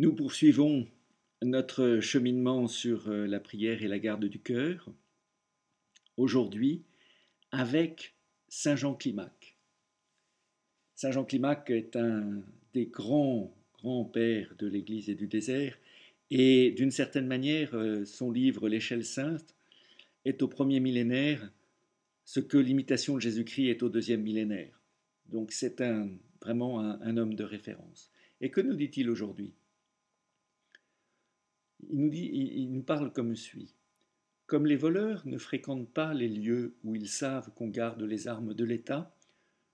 Nous poursuivons notre cheminement sur euh, la prière et la garde du cœur, aujourd'hui avec Saint Jean Climac. Saint Jean Climac est un des grands, grands pères de l'Église et du désert, et d'une certaine manière, euh, son livre L'échelle sainte est au premier millénaire ce que l'imitation de Jésus-Christ est au deuxième millénaire. Donc c'est un, vraiment un homme de référence. Et que nous dit-il aujourd'hui? Il nous, parle comme suit. Comme les voleurs ne fréquentent pas les lieux où ils savent qu'on garde les armes de l'État,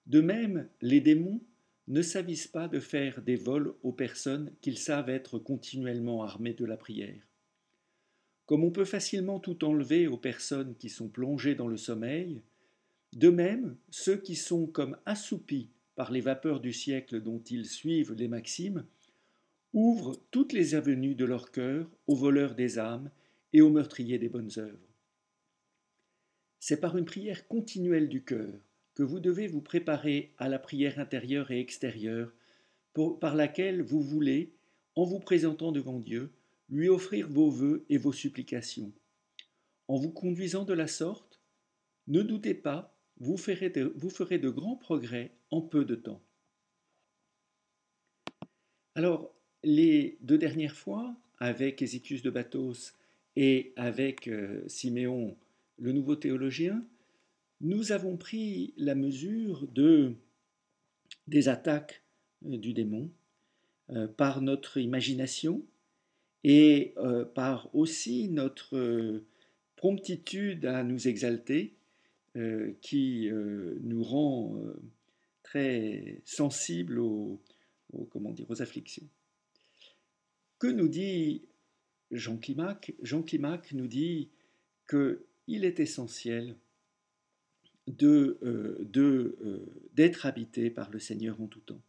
de même les démons ne s'avisent pas de faire des vols aux personnes qu'ils savent être continuellement armées de la prière. Comme on peut facilement tout enlever aux personnes qui sont plongées dans le sommeil, de même ceux qui sont comme assoupis par les vapeurs du siècle dont ils suivent les maximes ouvrent toutes les avenues de leur cœur aux voleurs des âmes et aux meurtriers des bonnes œuvres. C'est par une prière continuelle du cœur que vous devez vous préparer à la prière intérieure et extérieure par laquelle vous voulez, en vous présentant devant Dieu, lui offrir vos vœux et vos supplications. En vous conduisant de la sorte, ne doutez pas, vous ferez de, vous ferez de grands progrès en peu de temps. Alors, les deux dernières fois, avec Hésichus de Bathos et avec euh, Siméon, le nouveau théologien, nous avons pris la mesure de, des attaques euh, du démon euh, par notre imagination et par aussi notre promptitude à nous exalter qui nous rend très sensibles aux, aux afflictions. Nous dit Jean Climac Jean Climac nous dit qu'il est essentiel euh, euh, d'être habité par le Seigneur en tout temps.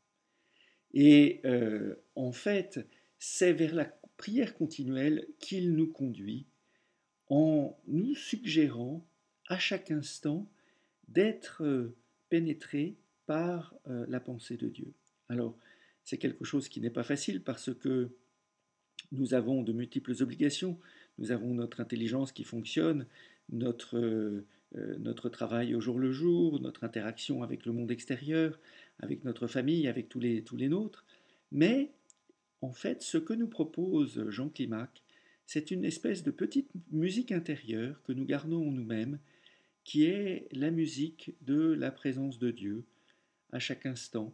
Et euh, en fait, c'est vers la prière continuelle qu'il nous conduit en nous suggérant à chaque instant d'être pénétré par la pensée de Dieu. Alors, c'est quelque chose qui n'est pas facile parce que nous avons de multiples obligations, nous avons notre intelligence qui fonctionne, notre, euh, notre travail au jour le jour, notre interaction avec le monde extérieur, avec notre famille, avec tous les, tous les nôtres. Mais en fait, ce que nous propose Jean Climac, c'est une espèce de petite musique intérieure que nous gardons en nous-mêmes, qui est la musique de la présence de Dieu à chaque instant,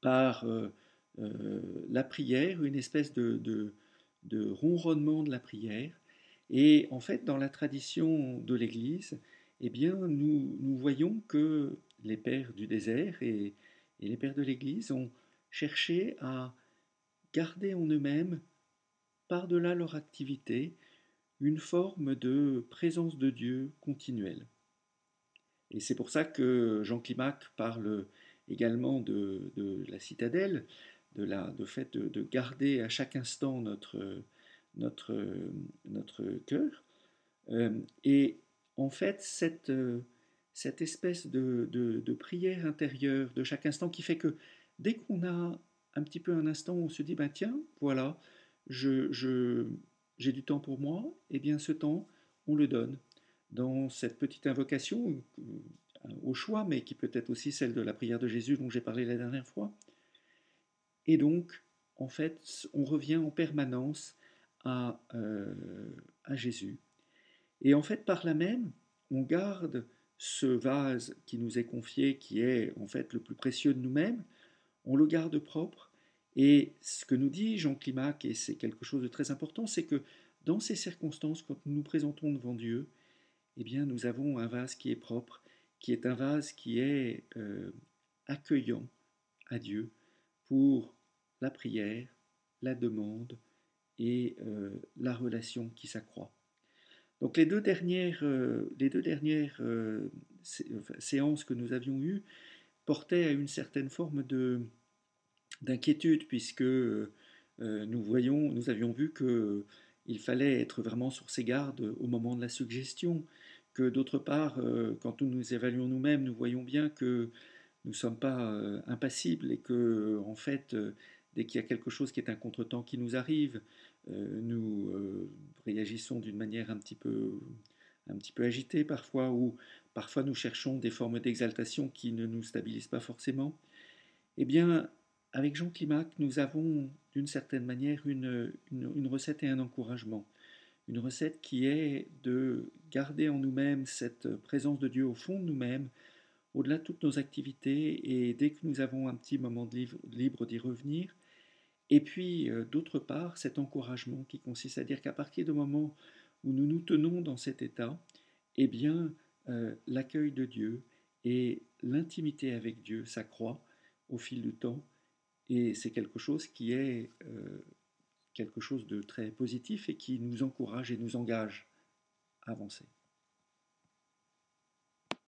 par euh, euh, la prière, une espèce de, ronronnement de la prière. Et en fait, dans la tradition de l'Église, eh bien, nous, voyons que les pères du désert et, les pères de l'Église ont cherché à garder en eux-mêmes, par-delà leur activité, une forme de présence de Dieu continuelle. Et c'est pour ça que Jean Climac parle également de la citadelle, de, la, de fait de, garder à chaque instant notre, notre, notre cœur. Euh, et en fait, cette, cette espèce de, de, prière intérieure de chaque instant qui fait que dès qu'on a un petit peu un instant où on se dit, ben tiens, voilà, je, je, j'ai du temps pour moi, et eh bien ce temps, on le donne. Dans cette petite invocation, euh, au choix, mais qui peut être aussi celle de la prière de Jésus dont j'ai parlé la dernière fois, et donc, en fait, on revient en permanence à, euh, à Jésus. Et en fait, par là même, on garde ce vase qui nous est confié, qui est en fait le plus précieux de nous-mêmes, on le garde propre. Et ce que nous dit Jean Climac, et c'est quelque chose de très important, c'est que dans ces circonstances, quand nous nous présentons devant Dieu, eh bien, nous avons un vase qui est propre, qui est un vase qui est euh, accueillant à Dieu, pour la prière, la demande et euh, la relation qui s'accroît. Donc les deux dernières, euh, les deux dernières euh, séances que nous avions eues portaient à une certaine forme de, d'inquiétude puisque nous voyons, nous avions vu que il fallait être vraiment sur ses gardes au moment de la suggestion, que d'autre part, quand nous nous évaluons nous-mêmes, nous voyons bien que nous ne sommes pas euh, impassibles et que, en fait, euh, dès qu'il y a quelque chose qui est un contretemps qui nous arrive, euh, nous euh, réagissons d'une manière un petit peu un petit peu agitée parfois, ou parfois nous cherchons des formes d'exaltation qui ne nous stabilisent pas forcément, eh bien, avec Jean Climac, nous avons d'une certaine manière une, une, recette et un encouragement. Une recette qui est de garder en nous-mêmes cette présence de Dieu au fond de nous-mêmes, au-delà de toutes nos activités, et dès que nous avons un petit moment de libre d'y revenir. Et puis, euh, d'autre part, cet encouragement qui consiste à dire qu'à partir du moment où nous nous tenons dans cet état, eh bien, euh, l'accueil de Dieu et l'intimité avec Dieu s'accroît au fil du temps, et c'est quelque chose qui est euh, quelque chose de très positif et qui nous encourage et nous engage à avancer.